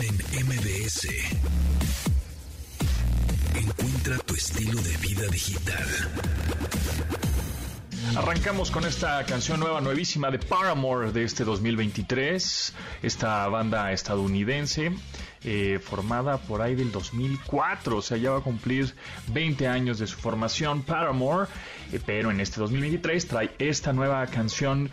en MBS. Encuentra tu estilo de vida digital. Arrancamos con esta canción nueva, nuevísima de Paramore de este 2023, esta banda estadounidense eh, formada por ahí del 2004, o sea, ya va a cumplir 20 años de su formación Paramore, eh, pero en este 2023 trae esta nueva canción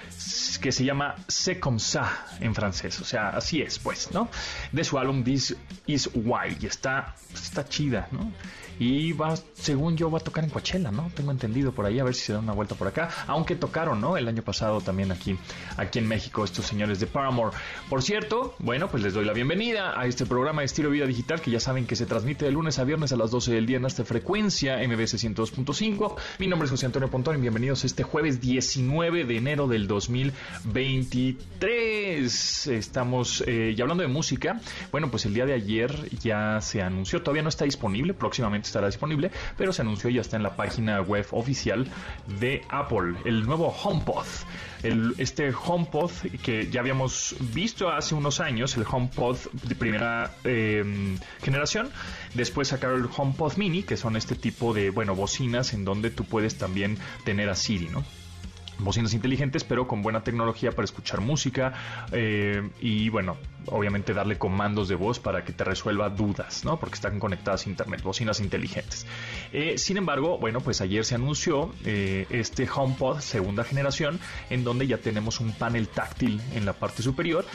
que se llama C'est comme ça en francés, o sea, así es, pues, ¿no? De su álbum This Is Why, y está, está chida, ¿no? Y va, según yo, va a tocar en Coachella, ¿no? Tengo entendido por ahí, a ver si se da una vuelta por acá. Aunque tocaron, ¿no? El año pasado también aquí, aquí en México, estos señores de Paramore. Por cierto, bueno, pues les doy la bienvenida a este programa de Estilo Vida Digital, que ya saben que se transmite de lunes a viernes a las 12 del día en esta frecuencia, MBC 102.5. Mi nombre es José Antonio Pontón y bienvenidos este jueves 19 de enero del 2023. Estamos, eh, y hablando de música, bueno, pues el día de ayer ya se anunció, todavía no está disponible, próximamente estará disponible, pero se anunció y ya está en la página web oficial de Apple, el nuevo HomePod. Este HomePod que ya habíamos visto hace unos años, el HomePod de primera em, generación, después sacaron el HomePod Mini, que son este tipo de, bueno, bocinas en donde tú puedes también tener a Siri, ¿no? bocinas inteligentes, pero con buena tecnología para escuchar música eh, y bueno, obviamente darle comandos de voz para que te resuelva dudas, ¿no? Porque están conectadas a internet, bocinas inteligentes. Eh, sin embargo, bueno, pues ayer se anunció eh, este HomePod segunda generación, en donde ya tenemos un panel táctil en la parte superior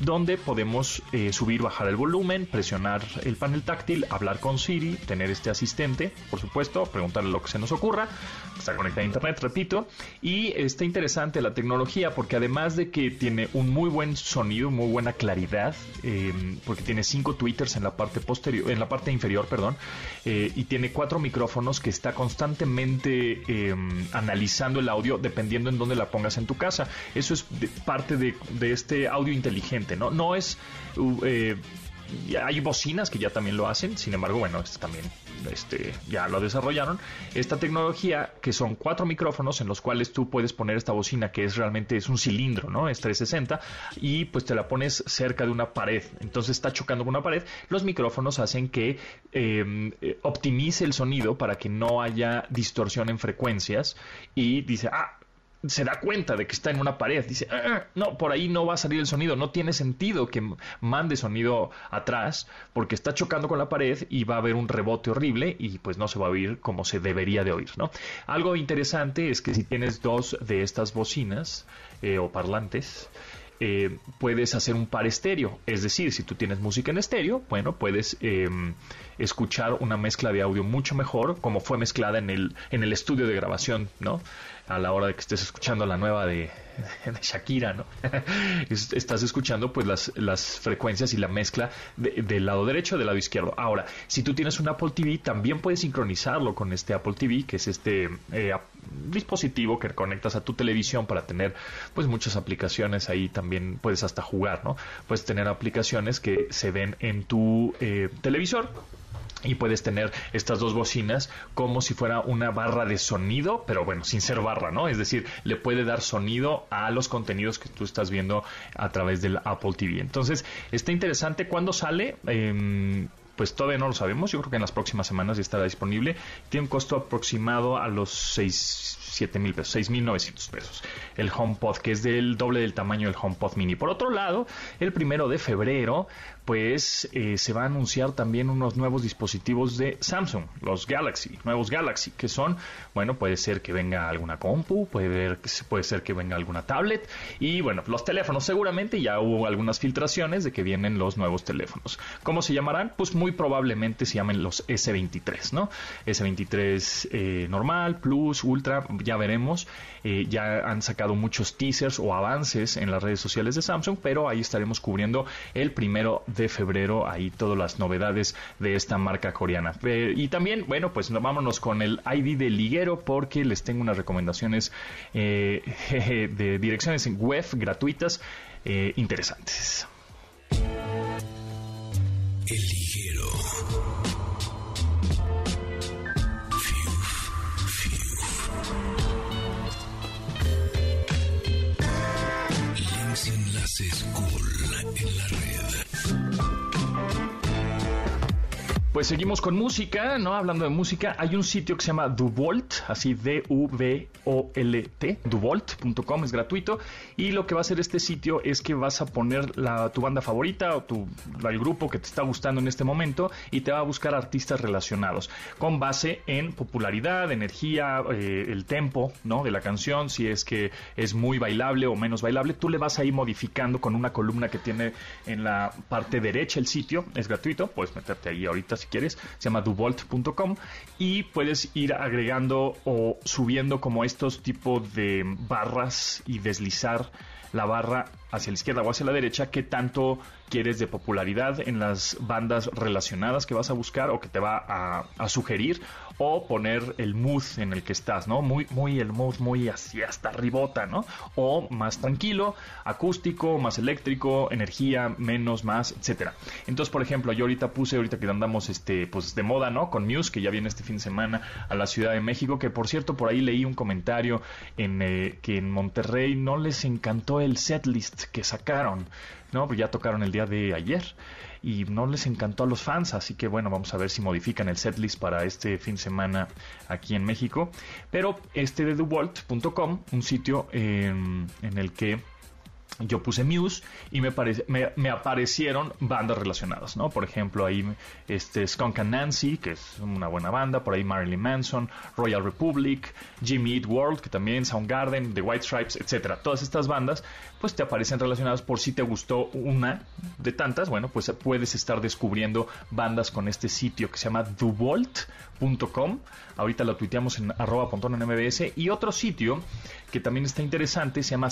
donde podemos eh, subir, bajar el volumen, presionar el panel táctil, hablar con Siri, tener este asistente, por supuesto, preguntarle lo que se nos ocurra, está conectada a internet, repito, y está interesante la tecnología porque además de que tiene un muy buen sonido, muy buena claridad, eh, porque tiene cinco tweeters en la parte posterior, en la parte inferior, perdón, eh, y tiene cuatro micrófonos que está constantemente analizando el audio dependiendo en dónde la pongas en tu casa. Eso es parte de este audio inteligente ¿no? No es... Eh, hay bocinas que ya también lo hacen, sin embargo, bueno, este también este, ya lo desarrollaron. Esta tecnología, que son cuatro micrófonos en los cuales tú puedes poner esta bocina, que es realmente es un cilindro, ¿no? Es 360, y pues te la pones cerca de una pared. Entonces está chocando con una pared. Los micrófonos hacen que em, eh, optimice el sonido para que no haya distorsión en frecuencias. Y dice, ah, se da cuenta de que está en una pared. Dice, ah, ah, no, por ahí no va a salir el sonido. No tiene sentido que mande sonido atrás porque está chocando con la pared y va a haber un rebote horrible y pues no se va a oír como se debería de oír, ¿no? Algo interesante es que si tienes dos de estas bocinas eh, o parlantes, eh, puedes hacer un par estéreo. Es decir, si tú tienes música en estéreo, bueno, puedes em, escuchar una mezcla de audio mucho mejor como fue mezclada en el, en el estudio de grabación, ¿no? a la hora de que estés escuchando la nueva de, Shakira, ¿no? Estás escuchando pues las, las frecuencias y la mezcla del lado derecho del lado izquierdo. Ahora, si tú tienes un Apple TV, también puedes sincronizarlo con este Apple TV, que es este eh, dispositivo que conectas a tu televisión para tener pues muchas aplicaciones ahí también puedes hasta jugar, ¿no? Puedes tener aplicaciones que se ven en tu eh, televisor y puedes tener estas dos bocinas como si fuera una barra de sonido, pero bueno, sin ser barra, ¿no? Es decir, le puede dar sonido a los contenidos que tú estás viendo a través del Apple TV. Entonces, está interesante cuando sale. Em, pues todavía no lo sabemos. Yo creo que en las próximas semanas ya estará disponible. Tiene un costo aproximado a los 6, 7 mil pesos, 6 mil 900 pesos. El HomePod, que es del doble del tamaño del HomePod Mini. Por otro lado, el primero de febrero pues eh, se va a anunciar también unos nuevos dispositivos de Samsung, los Galaxy, nuevos Galaxy, que son, bueno, puede ser que venga alguna compu, puede, puede ser que venga alguna tablet y bueno, los teléfonos seguramente ya hubo algunas filtraciones de que vienen los nuevos teléfonos. ¿Cómo se llamarán? Pues muy probablemente se llamen los S23, ¿no? S23 eh, normal, Plus, Ultra, ya veremos. Eh, ya han sacado muchos teasers o avances en las redes sociales de Samsung, pero ahí estaremos cubriendo el primero de febrero, ahí todas las novedades de esta marca coreana. Eh, y también, bueno, pues vámonos con el ID de liguero porque les tengo unas recomendaciones eh, de direcciones web gratuitas eh, interesantes. El liguero. Enlaces cool en la red. Pues seguimos con música, ¿no? Hablando de música, hay un sitio que se llama Duvolt, así D-U-V-O-L-T, duvolt.com, es gratuito. Y lo que va a hacer este sitio es que vas a poner la, tu banda favorita o tu, el grupo que te está gustando en este momento y te va a buscar artistas relacionados con base en popularidad, energía, eh, el tempo, ¿no? De la canción, si es que es muy bailable o menos bailable, tú le vas a ir modificando con una columna que tiene en la parte derecha el sitio, es gratuito, puedes meterte ahí ahorita si quieres, se llama duvolt.com y puedes ir agregando o subiendo como estos tipos de barras y deslizar la barra hacia la izquierda o hacia la derecha, qué tanto quieres de popularidad en las bandas relacionadas que vas a buscar o que te va a, a, sugerir o poner el mood en el que estás, ¿no? Muy, muy el mood muy así hasta ribota, ¿no? O más tranquilo, acústico, más eléctrico, energía, menos, más, etcétera. Entonces, por ejemplo, yo ahorita puse, ahorita que andamos este, pues de moda, ¿no? Con Muse, que ya viene este fin de semana a la Ciudad de México, que por cierto, por ahí leí un comentario en eh, que en Monterrey no les encantó el setlist que sacaron, ¿no? Pues ya tocaron el día de ayer y no les encantó a los fans, así que bueno, vamos a ver si modifican el setlist para este fin de semana aquí en México. Pero este de TheWalt.com, un sitio eh, en el que yo puse Muse y me, aparecieron bandas relacionadas, ¿no? Por ejemplo, ahí este Skunk and Nancy, que es una buena banda, por ahí Marilyn Manson, Royal Republic, Jimmy Eat World, que también Soundgarden, The White Stripes, etcétera. Todas estas bandas, pues te aparecen relacionadas por si te gustó una de tantas, bueno, pues puedes estar descubriendo bandas con este sitio que se llama TheVault.com. Ahorita lo tuiteamos en arroba mbs y otro sitio que también está interesante se llama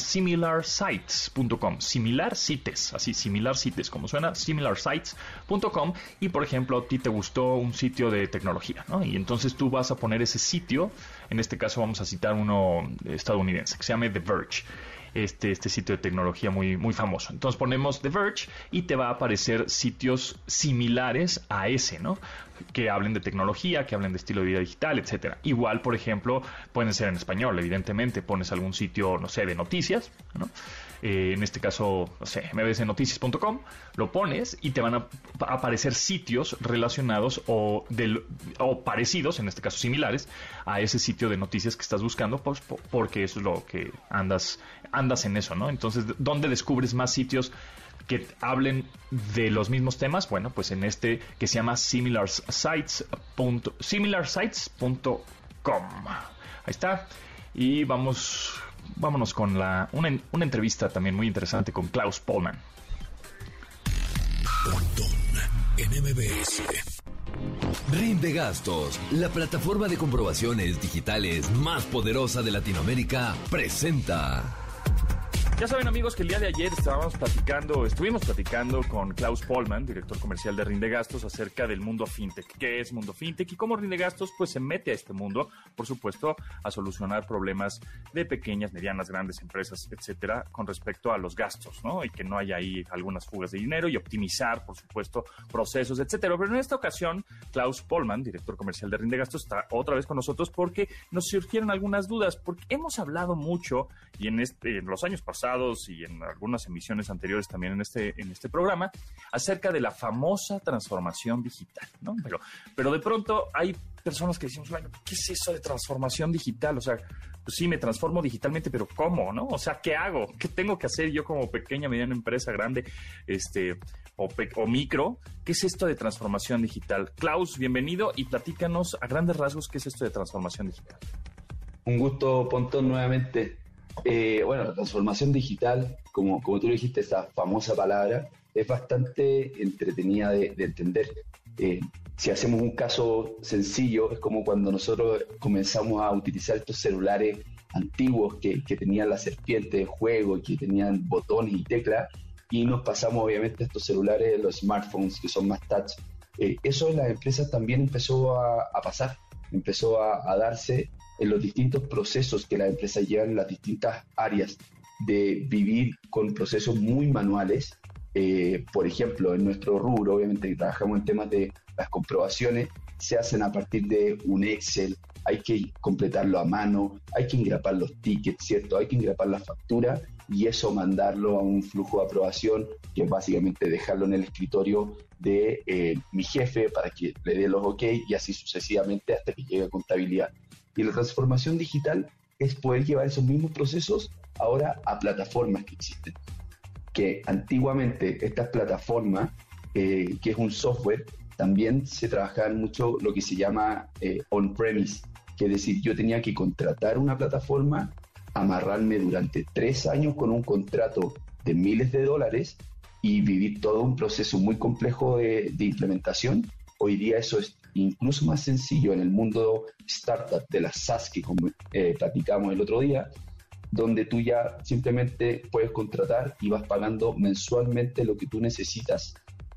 similar sites, así similar sites como suena, similarsites.com y por ejemplo a ti te gustó un sitio de tecnología, ¿no? Y entonces tú vas a poner ese sitio, en este caso vamos a citar uno estadounidense que se llama The Verge este, este sitio de tecnología muy, muy famoso. Entonces ponemos The Verge y te va a aparecer sitios similares a ese, ¿no? Que hablen de tecnología, que hablen de estilo de vida digital, etcétera. Igual, por ejemplo, pueden ser en español, evidentemente. Pones algún sitio, no sé, de noticias, ¿no? Eh, en este caso, no sé, mbsnoticias.com, lo pones y te van a aparecer sitios relacionados o, del, o parecidos, en este caso similares, a ese sitio de noticias que estás buscando, pues, porque eso es lo que andas, andas en eso, ¿no? Entonces, ¿dónde descubres más sitios? que hablen de los mismos temas, bueno, pues en este que se llama similarsites.com. Ahí está. Y vamos vámonos con la, una, entrevista también muy interesante con Klaus Polman. MBS. Rinde Gastos, la plataforma de comprobaciones digitales más poderosa de Latinoamérica, presenta. Ya saben amigos que el día de ayer estábamos platicando, estuvimos platicando con Klaus Polman, director comercial de Rinde Gastos, acerca del mundo fintech. ¿Qué es mundo fintech y cómo Rinde Gastos pues se mete a este mundo, por supuesto, a solucionar problemas de pequeñas, medianas, grandes empresas, etcétera, con respecto a los gastos, ¿no? Y que no haya ahí algunas fugas de dinero y optimizar, por supuesto, procesos, etcétera. Pero en esta ocasión, Klaus Polman, director comercial de Rinde Gastos, está otra vez con nosotros porque nos surgieron algunas dudas, porque hemos hablado mucho y en, este, en los años pasados y en algunas emisiones anteriores también en este, en este programa, acerca de la famosa transformación digital, ¿no? Pero, pero de pronto hay personas que decimos, bueno, ¿qué es eso de transformación digital? O sea, pues sí, me transformo digitalmente, pero ¿cómo, no? O sea, ¿qué hago? ¿Qué tengo que hacer yo como pequeña, mediana empresa, grande, este, o, o micro? ¿Qué es esto de transformación digital? Klaus, bienvenido y platícanos a grandes rasgos qué es esto de transformación digital. Un gusto, Pontón, nuevamente. Eh, bueno, la transformación digital, como, como tú dijiste, esa famosa palabra, es bastante entretenida de, entender. Eh, si hacemos un caso sencillo, es como cuando nosotros comenzamos a utilizar estos celulares antiguos que, que tenían la serpiente de juego que tenían botones y teclas, y nos pasamos obviamente a estos celulares, los smartphones que son más touch. Eh, eso en las empresas también empezó a, a pasar, empezó a, a darse en los distintos procesos que la empresa lleva en las distintas áreas de vivir con procesos muy manuales. Eh, por ejemplo, en nuestro rubro, obviamente, trabajamos en temas de las comprobaciones, se hacen a partir de un Excel, hay que completarlo a mano, hay que engrapar los tickets, ¿cierto? Hay que engrapar la factura y eso mandarlo a un flujo de aprobación, que es básicamente dejarlo en el escritorio de eh, mi jefe para que le dé los ok y así sucesivamente hasta que llegue a contabilidad. Y la transformación digital es poder llevar esos mismos procesos ahora a plataformas que existen. Que antiguamente estas plataformas, eh, que es un software, también se trabajaba mucho lo que se llama eh, on-premise, que decir, yo tenía que contratar una plataforma, amarrarme durante tres años con un contrato de miles de dólares y vivir todo un proceso muy complejo de, implementación. Hoy día eso es incluso más sencillo en el mundo startup de las SaaS que eh, platicamos el otro día, donde tú ya simplemente puedes contratar y vas pagando mensualmente lo que tú necesitas,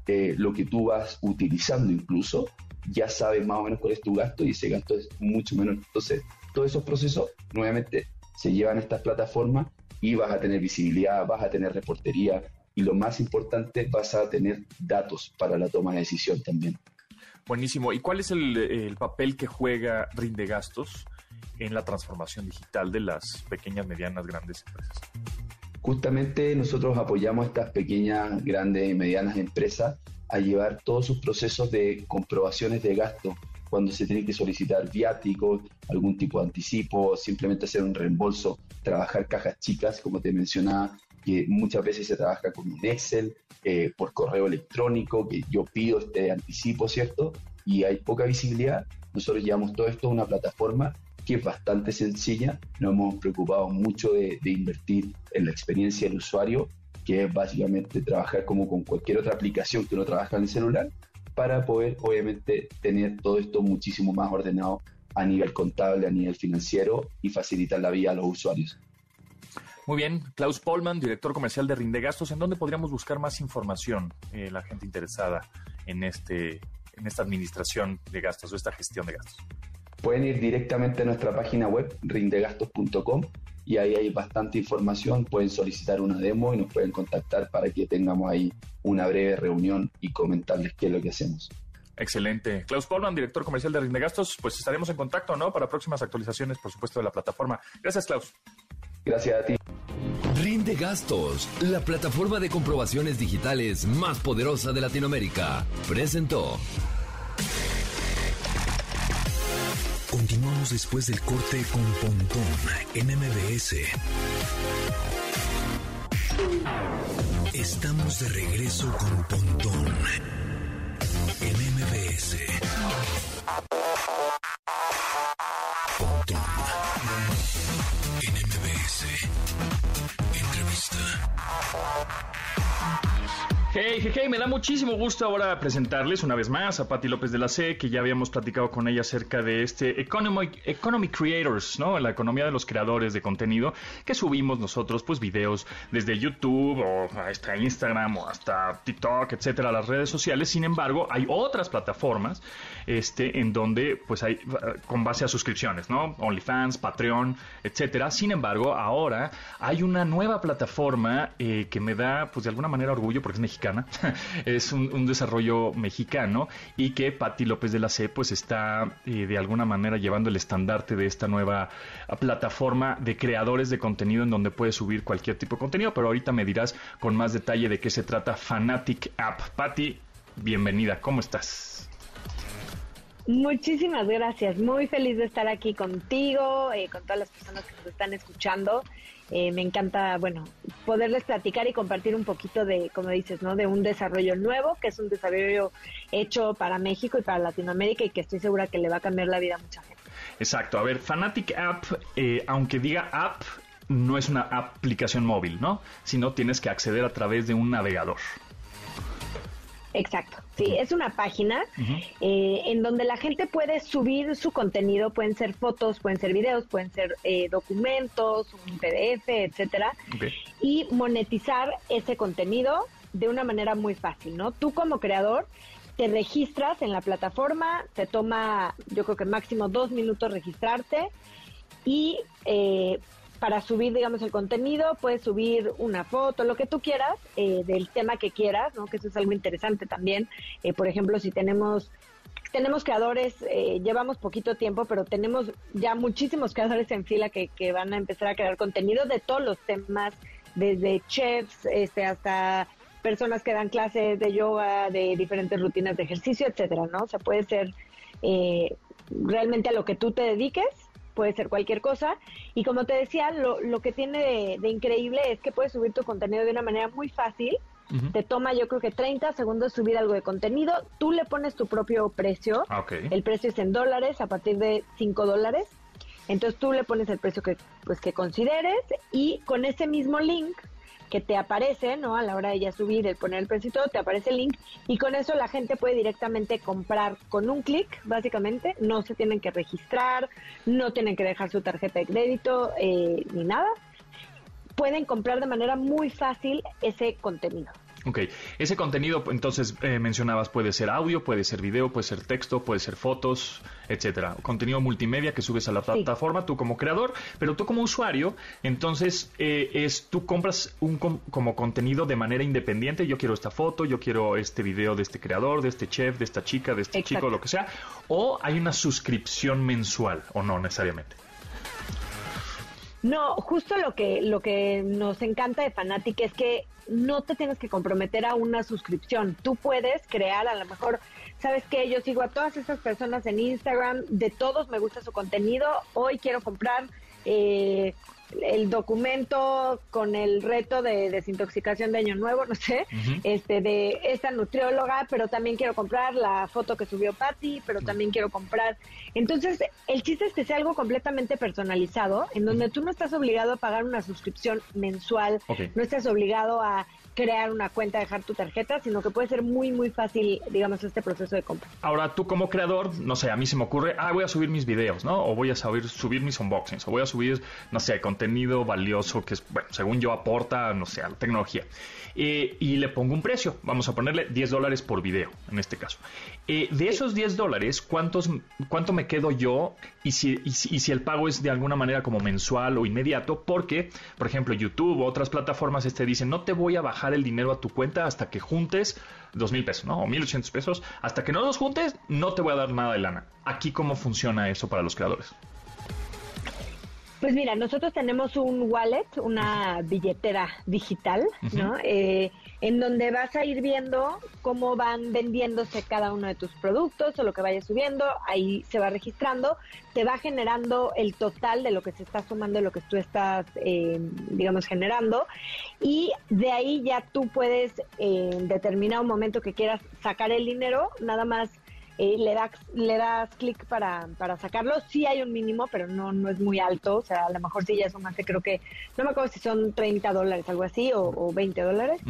eh, lo que tú vas utilizando incluso, ya sabes más o menos cuál es tu gasto y ese gasto es mucho menor. Entonces, todos esos procesos nuevamente se llevan a estas plataformas y vas a tener visibilidad, vas a tener reportería y lo más importante, vas a tener datos para la toma de decisión también. Buenísimo. ¿Y cuál es el, papel que juega Rinde Gastos en la transformación digital de las pequeñas, medianas, grandes empresas? Justamente nosotros apoyamos a estas pequeñas, grandes y medianas empresas a llevar todos sus procesos de comprobaciones de gasto cuando se tiene que solicitar viáticos, algún tipo de anticipo, simplemente hacer un reembolso, trabajar cajas chicas, como te mencionaba, que muchas veces se trabaja con un Excel, eh, por correo electrónico, que yo pido este anticipo, ¿cierto? Y hay poca visibilidad. Nosotros llevamos todo esto a una plataforma que es bastante sencilla. Nos hemos preocupado mucho de, de invertir en la experiencia del usuario, que es básicamente trabajar como con cualquier otra aplicación que uno trabaja en el celular, para poder obviamente tener todo esto muchísimo más ordenado a nivel contable, a nivel financiero y facilitar la vida a los usuarios. Muy bien, Klaus Polman, director comercial de Rinde Gastos, ¿en dónde podríamos buscar más información eh, la gente interesada en, este, en esta administración de gastos o esta gestión de gastos? Pueden ir directamente a nuestra página web, rindegastos.com, y ahí hay bastante información. Pueden solicitar una demo y nos pueden contactar para que tengamos ahí una breve reunión y comentarles qué es lo que hacemos. Excelente. Klaus Polman, director comercial de Rinde Gastos, pues estaremos en contacto, ¿no? Para próximas actualizaciones, por supuesto, de la plataforma. Gracias, Klaus. Gracias a ti. Rinde Gastos, la plataforma de comprobaciones digitales más poderosa de Latinoamérica, presentó. Continuamos después del corte con Pontón en MBS. Estamos de regreso con Pontón en MBS. Thank you. Hey, hey, hey, me da muchísimo gusto ahora presentarles una vez más a Patti López de la C, que ya habíamos platicado con ella acerca de este Economy, Economy Creators, ¿no? La economía de los creadores de contenido, que subimos nosotros, pues, videos desde YouTube o hasta Instagram o hasta TikTok, etcétera, las redes sociales. Sin embargo, hay otras plataformas, este, en donde, pues, hay, con base a suscripciones, ¿no? OnlyFans, Patreon, etcétera. Sin embargo, ahora hay una nueva plataforma eh, que me da, pues, de alguna manera orgullo porque es mexicana es un, desarrollo mexicano y que Patti López de la C pues está eh, de alguna manera llevando el estandarte de esta nueva plataforma de creadores de contenido en donde puedes subir cualquier tipo de contenido, pero ahorita me dirás con más detalle de qué se trata Fanatic App. Patti, bienvenida, ¿cómo estás? Muchísimas gracias, muy feliz de estar aquí contigo, eh, con todas las personas que nos están escuchando eh, me encanta, bueno, poderles platicar y compartir un poquito de, como dices, ¿no? De un desarrollo nuevo, que es un desarrollo hecho para México y para Latinoamérica y que estoy segura que le va a cambiar la vida a mucha gente. Exacto. A ver, Fanatic App, eh, aunque diga app, no es una aplicación móvil, ¿no? Sino tienes que acceder a través de un navegador. Exacto, sí, es una página eh, en donde la gente puede subir su contenido, pueden ser fotos, pueden ser videos, pueden ser eh, documentos, un PDF, etcétera, y monetizar ese contenido de una manera muy fácil, ¿no? Tú como creador te registras en la plataforma, te toma, yo creo que máximo dos minutos registrarte y eh, para subir, digamos, el contenido, puedes subir una foto, lo que tú quieras, eh, del tema que quieras, ¿no? Que eso es algo interesante también. Eh, por ejemplo, si tenemos tenemos creadores, eh, llevamos poquito tiempo, pero tenemos ya muchísimos creadores en fila que, que, van a empezar a crear contenido de todos los temas desde chefs este, hasta personas que dan clases de yoga, de diferentes rutinas de ejercicio, etcétera, ¿no? O sea, puede ser eh, realmente a lo que tú te dediques, puede ser cualquier cosa. Y como te decía, lo, lo que tiene de, increíble es que puedes subir tu contenido de una manera muy fácil. Te toma yo creo que 30 segundos subir algo de contenido. Tú le pones tu propio precio. Ah, el precio es en dólares a partir de 5 dólares. Entonces tú le pones el precio que, pues, que consideres y con ese mismo link que te aparece, ¿no? A la hora de ya subir, el poner el precio y todo, te aparece el link y con eso la gente puede directamente comprar con un clic, básicamente, no se tienen que registrar, no tienen que dejar su tarjeta de crédito eh, ni nada. Pueden comprar de manera muy fácil ese contenido. Ok, ese contenido, entonces eh, mencionabas, puede ser audio, puede ser video, puede ser texto, puede ser fotos, etcétera. Contenido multimedia que subes a la plataforma, tú como creador, pero tú como usuario, entonces eh, es tú compras un como contenido de manera independiente. Yo quiero esta foto, yo quiero este video de este creador, de este chef, de esta chica, de este chico, lo que sea. O hay una suscripción mensual, o no necesariamente. No, justo lo que, lo que nos encanta de Fanatic es que no te tienes que comprometer a una suscripción. Tú puedes crear, a lo mejor, ¿sabes qué? Yo sigo a todas esas personas en Instagram, de todos me gusta su contenido, hoy quiero comprar eh, el documento con el reto de desintoxicación de año nuevo, no sé, este de esta nutrióloga, pero también quiero comprar la foto que subió Patty, pero también quiero comprar. Entonces, el chiste es que sea algo completamente personalizado, en donde tú no estás obligado a pagar una suscripción mensual, no estás obligado a crear una cuenta, dejar tu tarjeta, sino que puede ser muy, muy fácil, digamos, este proceso de compra. Ahora, tú como creador, no sé, a mí se me ocurre, ah, voy a subir mis videos, ¿no? O voy a subir, subir mis unboxings, o voy a subir, no sé, contenido valioso que, es, bueno, según yo aporta, no sé, a la tecnología. Eh, y le pongo un precio, vamos a ponerle 10 dólares por video, en este caso. Eh, de esos 10 dólares, ¿cuántos, ¿cuánto me quedo yo? Y si, y si, el pago es de alguna manera como mensual o inmediato, porque, por ejemplo, YouTube o otras plataformas este dicen, no te voy a bajar el dinero a tu cuenta hasta que juntes dos mil pesos, ¿no? O 1.800 pesos. Hasta que no los juntes, no te voy a dar nada de lana. Aquí, ¿cómo funciona eso para los creadores? Pues mira, nosotros tenemos un wallet, una billetera digital, ¿no? Eh, en donde vas a ir viendo cómo van vendiéndose cada uno de tus productos o lo que vayas subiendo, ahí se va registrando, te va generando el total de lo que se está sumando, de lo que tú estás, eh, digamos, generando, y de ahí ya tú puedes, eh, en determinado momento que quieras sacar el dinero, nada más eh, le das, le das clic para, para sacarlo. Sí hay un mínimo, pero no, no es muy alto. O sea, a lo mejor sí ya sumaste, creo que, no me acuerdo si son 30 dólares, algo así, o, 20 dólares.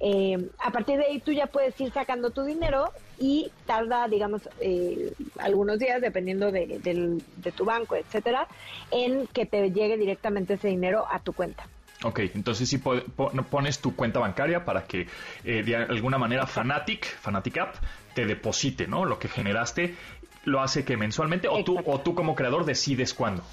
Eh, a partir de ahí tú ya puedes ir sacando tu dinero y tarda, digamos, eh, algunos días, dependiendo de, de tu banco, etcétera, en que te llegue directamente ese dinero a tu cuenta. Ok, entonces si pones tu cuenta bancaria para que de alguna manera Fanatic, Fanatic App, te deposite, ¿no? Lo que generaste lo hace que mensualmente o tú o tú como creador decides cuándo.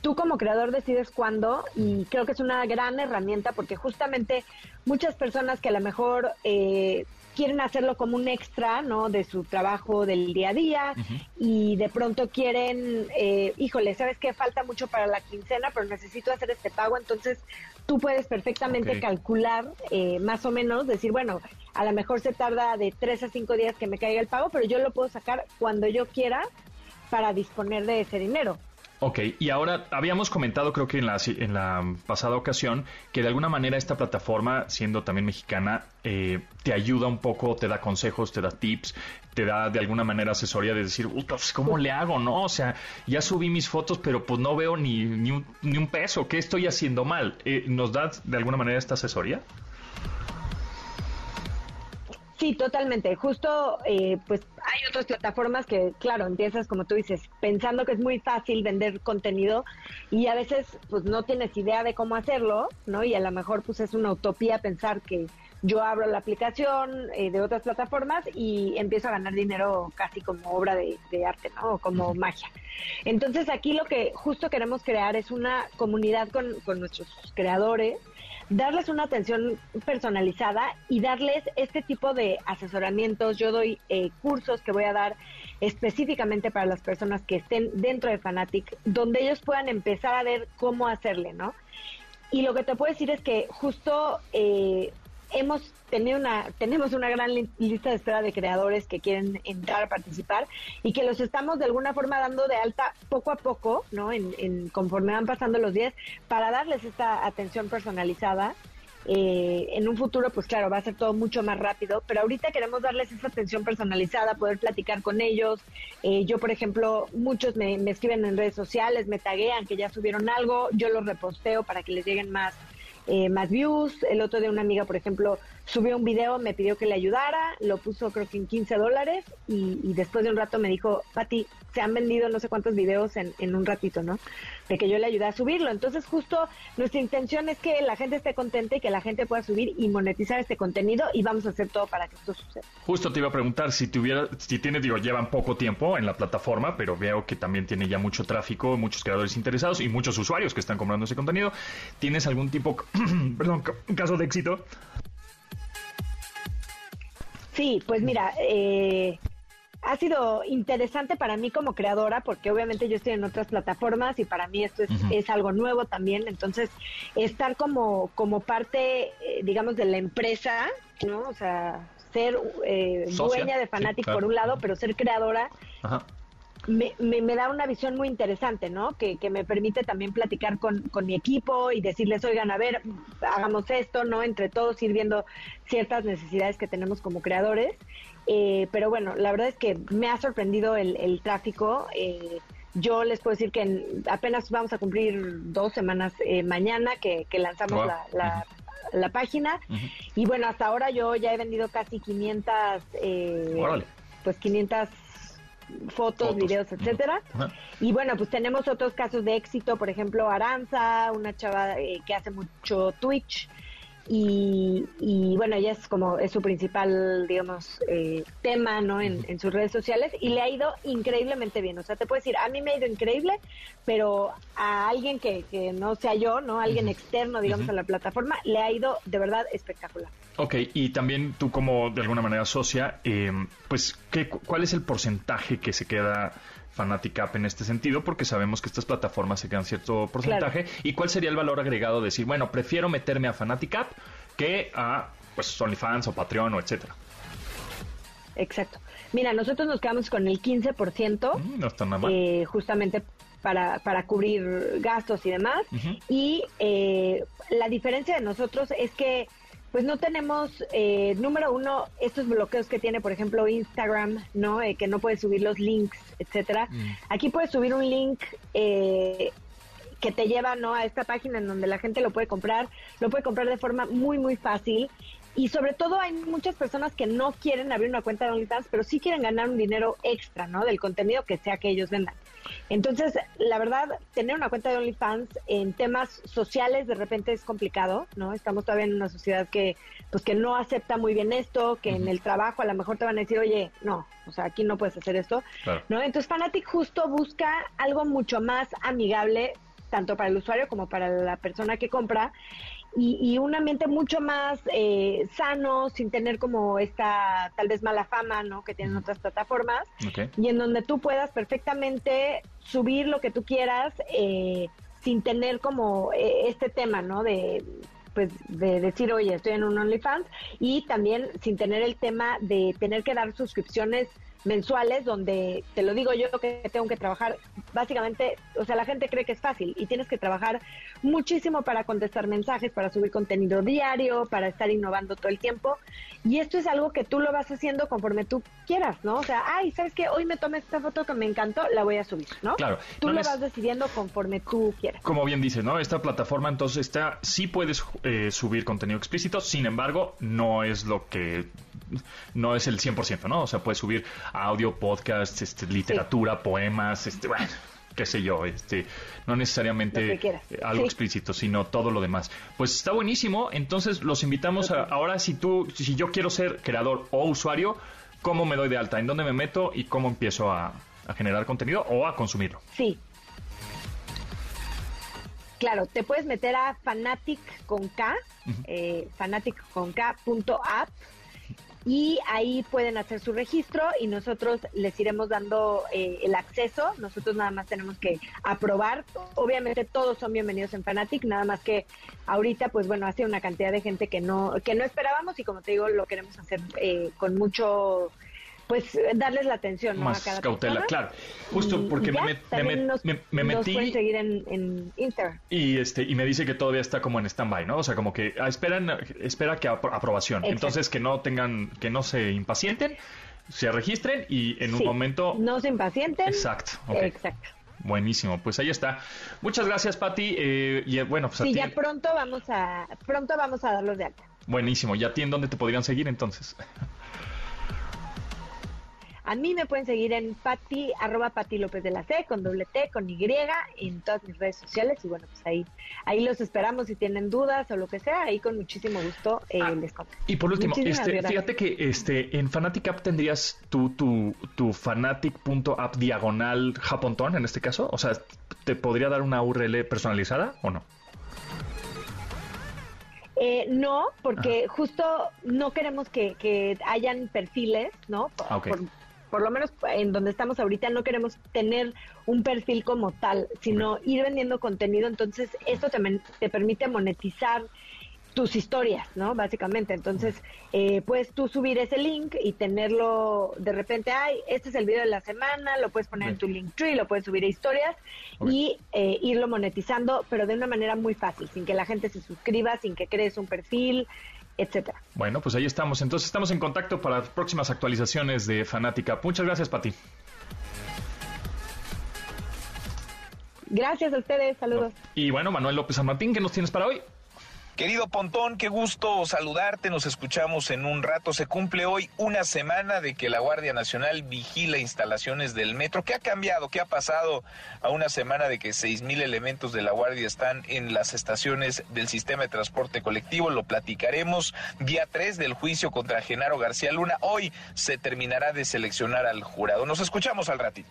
Tú como creador decides cuándo y creo que es una gran herramienta porque justamente muchas personas que a lo mejor eh, quieren hacerlo como un extra, ¿no? De su trabajo del día a día y de pronto quieren, eh, híjole, ¿sabes qué? Falta mucho para la quincena, pero necesito hacer este pago, entonces tú puedes perfectamente calcular eh, más o menos, decir, bueno, a lo mejor se tarda de tres a cinco días que me caiga el pago, pero yo lo puedo sacar cuando yo quiera para disponer de ese dinero. Ok, y ahora habíamos comentado, creo que en la, en la pasada ocasión, que de alguna manera esta plataforma, siendo también mexicana, eh, te ayuda un poco, te da consejos, te da tips, te da de alguna manera asesoría de decir, pues, ¿cómo le hago? No, o sea, ya subí mis fotos, pero pues no veo ni, ni, un, ni un peso, ¿qué estoy haciendo mal? Eh, ¿Nos da de alguna manera esta asesoría? Sí, totalmente. Justo, eh, pues hay otras plataformas que, claro, empiezas, como tú dices, pensando que es muy fácil vender contenido y a veces, pues no tienes idea de cómo hacerlo, ¿no? Y a lo mejor, pues es una utopía pensar que yo abro la aplicación eh, de otras plataformas y empiezo a ganar dinero casi como obra de, arte, ¿no? O como magia. Entonces aquí lo que justo queremos crear es una comunidad con, con nuestros creadores darles una atención personalizada y darles este tipo de asesoramientos. Yo doy eh, cursos que voy a dar específicamente para las personas que estén dentro de Fanatic, donde ellos puedan empezar a ver cómo hacerle, ¿no? Y lo que te puedo decir es que justo eh, hemos tenido una, tenemos una gran lista de espera de creadores que quieren entrar a participar y que los estamos de alguna forma dando de alta poco a poco, ¿no? En, conforme van pasando los días, para darles esta atención personalizada. Eh, en un futuro, pues claro, va a ser todo mucho más rápido, pero ahorita queremos darles esa atención personalizada, poder platicar con ellos. Eh, yo, por ejemplo, muchos me, me escriben en redes sociales, me taguean que ya subieron algo, yo los reposteo para que les lleguen más eh, más views. El otro de una amiga, por ejemplo, subió un video, me pidió que le ayudara, lo puso creo que en 15 dólares y, después de un rato me dijo, Pati, se han vendido no sé cuántos videos en, en un ratito, ¿no? De que yo le ayudé a subirlo. Entonces justo nuestra intención es que la gente esté contenta y que la gente pueda subir y monetizar este contenido y vamos a hacer todo para que esto suceda. Justo te iba a preguntar si tuviera, si tiene, digo, llevan poco tiempo en la plataforma, pero veo que también tiene ya mucho tráfico, muchos creadores interesados y muchos usuarios que están comprando ese contenido. ¿Tienes algún tipo, perdón, caso de éxito? Sí, pues mira, eh, ha sido interesante para mí como creadora, porque obviamente yo estoy en otras plataformas y para mí esto es, algo nuevo también. Entonces, estar como, como parte, eh, digamos, de la empresa, ¿no? O sea, ser eh, dueña de Fanatic por un lado, pero ser creadora. Ajá me, me, da una visión muy interesante, ¿no? Que, que me permite también platicar con, con, mi equipo y decirles, oigan, a ver, hagamos esto, ¿no? Entre todos ir viendo ciertas necesidades que tenemos como creadores. Eh, pero bueno, la verdad es que me ha sorprendido el, el tráfico. Eh, yo les puedo decir que apenas vamos a cumplir dos semanas eh, mañana que, que lanzamos la, la, página. Y bueno, hasta ahora yo ya he vendido casi 500, pues 500 fotos, videos, etcétera. Y bueno, pues tenemos otros casos de éxito, por ejemplo, Aranza, una chava eh, que hace mucho Twitch. Y, bueno, ella es como es su principal, digamos, eh, tema, ¿no? En, sus redes sociales y le ha ido increíblemente bien. O sea, te puedo decir, a mí me ha ido increíble, pero a alguien que, que no sea yo, ¿no? Alguien externo, digamos, a la plataforma, le ha ido de verdad espectacular. Ok, y también tú como de alguna manera socia, em, pues, ¿qué, ¿cuál es el porcentaje que se queda Fanatic App en este sentido? Porque sabemos que estas plataformas se quedan cierto porcentaje. ¿Y cuál sería el valor agregado de decir, bueno, prefiero meterme a Fanatic App que a pues OnlyFans o Patreon o etcétera? Exacto. Mira, nosotros nos quedamos con el 15%. Mm, no está nada mal. Eh, justamente para, para cubrir gastos y demás. Y eh, la diferencia de nosotros es que pues no tenemos, eh, número uno, estos bloqueos que tiene, por ejemplo, Instagram, ¿no? Eh, que no puedes subir los links, etcétera. Mm. Aquí puedes subir un link eh, que te lleva, ¿no? A esta página en donde la gente lo puede comprar, lo puede comprar de forma muy, muy fácil. Y sobre todo hay muchas personas que no quieren abrir una cuenta de OnlyFans, pero sí quieren ganar un dinero extra, ¿no? Del contenido que sea que ellos vendan. Entonces, la verdad, tener una cuenta de OnlyFans en temas sociales de repente es complicado, ¿no? Estamos todavía en una sociedad que, pues, que no acepta muy bien esto, que en el trabajo a lo mejor te van a decir, oye, no, o sea, aquí no puedes hacer esto, ¿no? Entonces, Fanatic justo busca algo mucho más amigable tanto para el usuario como para la persona que compra y, un ambiente mucho más eh, sano, sin tener como esta tal vez mala fama, ¿no? Que tienen otras plataformas, y en donde tú puedas perfectamente subir lo que tú quieras eh, sin tener como eh, este tema, ¿no? De pues de decir, oye, estoy en un OnlyFans y también sin tener el tema de tener que dar suscripciones mensuales donde te lo digo yo que tengo que trabajar básicamente, o sea, la gente cree que es fácil y tienes que trabajar muchísimo para contestar mensajes, para subir contenido diario, para estar innovando todo el tiempo y esto es algo que tú lo vas haciendo conforme tú quieras, ¿no? O sea, ay, ¿sabes qué? Hoy me tomé esta foto que me encantó, la voy a subir, ¿no? Claro. Tú lo vas decidiendo conforme tú quieras. Como bien dice, ¿no? Esta plataforma entonces está, sí puedes eh, subir contenido explícito, sin embargo, no es lo que, no es el 100%, ¿no? O sea, puedes subir audio, podcast, este, literatura, poemas, este, bueno, qué sé yo, este, no necesariamente eh, algo explícito, sino todo lo demás. Pues está buenísimo, entonces los invitamos a, ahora si tú, si yo quiero ser creador o usuario, ¿cómo me doy de alta? ¿En dónde me meto y cómo empiezo a, generar contenido o a consumirlo? Sí. Claro, te puedes meter a fanatic con K, eh, fanatic con K punto app y ahí pueden hacer su registro y nosotros les iremos dando eh, el acceso. Nosotros nada más tenemos que aprobar. Obviamente todos son bienvenidos en Fanatic, nada más que ahorita, pues bueno, hace una cantidad de gente que no que no esperábamos y como te digo, lo queremos hacer eh, con mucho pues darles la atención ¿no? más a cada cautela, claro. Justo porque me, nos, me, metí pueden seguir en, en, Instagram. Y este y me dice que todavía está como en stand-by, ¿no? O sea, como que ah, esperan espera que aprobación. Entonces que no tengan que no se impacienten, se registren y en un momento no se impacienten. Exacto. Exacto. Buenísimo, pues ahí está. Muchas gracias, Pati. Eh, y bueno, pues sí, ya pronto vamos a pronto vamos a darlos de alta. Buenísimo. ¿Ya a ti en dónde te podrían seguir entonces? A mí me pueden seguir en Pati, arroba Pati López de la C, con doble T, con Y, en todas mis redes sociales. Y bueno, pues ahí, ahí los esperamos si tienen dudas o lo que sea, ahí con muchísimo gusto eh, ah, les conto. Y por último, este, fíjate que este en Fanatic App tendrías tu, tu, tu fanatic.app diagonal japontón en este caso. O sea, ¿te podría dar una URL personalizada o no? Eh, no, porque justo no queremos que, que hayan perfiles, ¿no? Ah, por, por lo menos en donde estamos ahorita, no queremos tener un perfil como tal, sino ir vendiendo contenido. Entonces, esto te, te permite monetizar tus historias, ¿no? Básicamente. Entonces, eh, puedes tú subir ese link y tenerlo de repente, ay, este es el video de la semana, lo puedes poner en tu link tree, lo puedes subir a historias y eh, irlo monetizando, pero de una manera muy fácil, sin que la gente se suscriba, sin que crees un perfil, etcétera. Bueno, pues ahí estamos. Entonces estamos en contacto para las próximas actualizaciones de Fanática. Muchas gracias, Pati. Gracias a ustedes, saludos. Y bueno, Manuel López San Martín, ¿qué nos tienes para hoy? Querido Pontón, qué gusto saludarte. Nos escuchamos en un rato. Se cumple hoy una semana de que la Guardia Nacional vigila instalaciones del metro. ¿Qué ha cambiado? ¿Qué ha pasado a una semana de que seis mil elementos de la Guardia están en las estaciones del sistema de transporte colectivo? Lo platicaremos. Día 3 del juicio contra Genaro García Luna. Hoy se terminará de seleccionar al jurado. Nos escuchamos al ratito.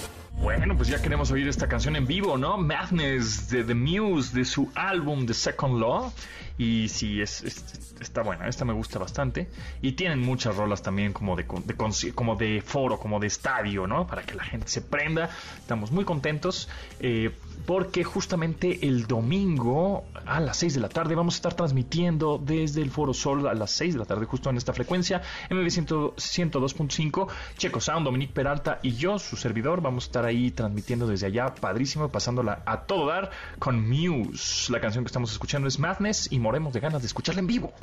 Bueno, pues ya queremos oír esta canción en vivo, ¿no? Madness de The Muse, de su álbum The Second Law. Y sí, es, está buena, esta me gusta bastante. Y tienen muchas rolas también como de, como de foro, como de estadio, ¿no? Para que la gente se prenda. Estamos muy contentos. Eh, porque justamente el domingo a las 6 de la tarde vamos a estar transmitiendo desde el Foro Sol a las 6 de la tarde, justo en esta frecuencia, MB 102.5, Checo Sound, Dominique Peralta y yo, su servidor, vamos a estar ahí transmitiendo desde allá, padrísimo, pasándola a todo dar con Muse. La canción que estamos escuchando es Madness y moremos de ganas de escucharla en vivo.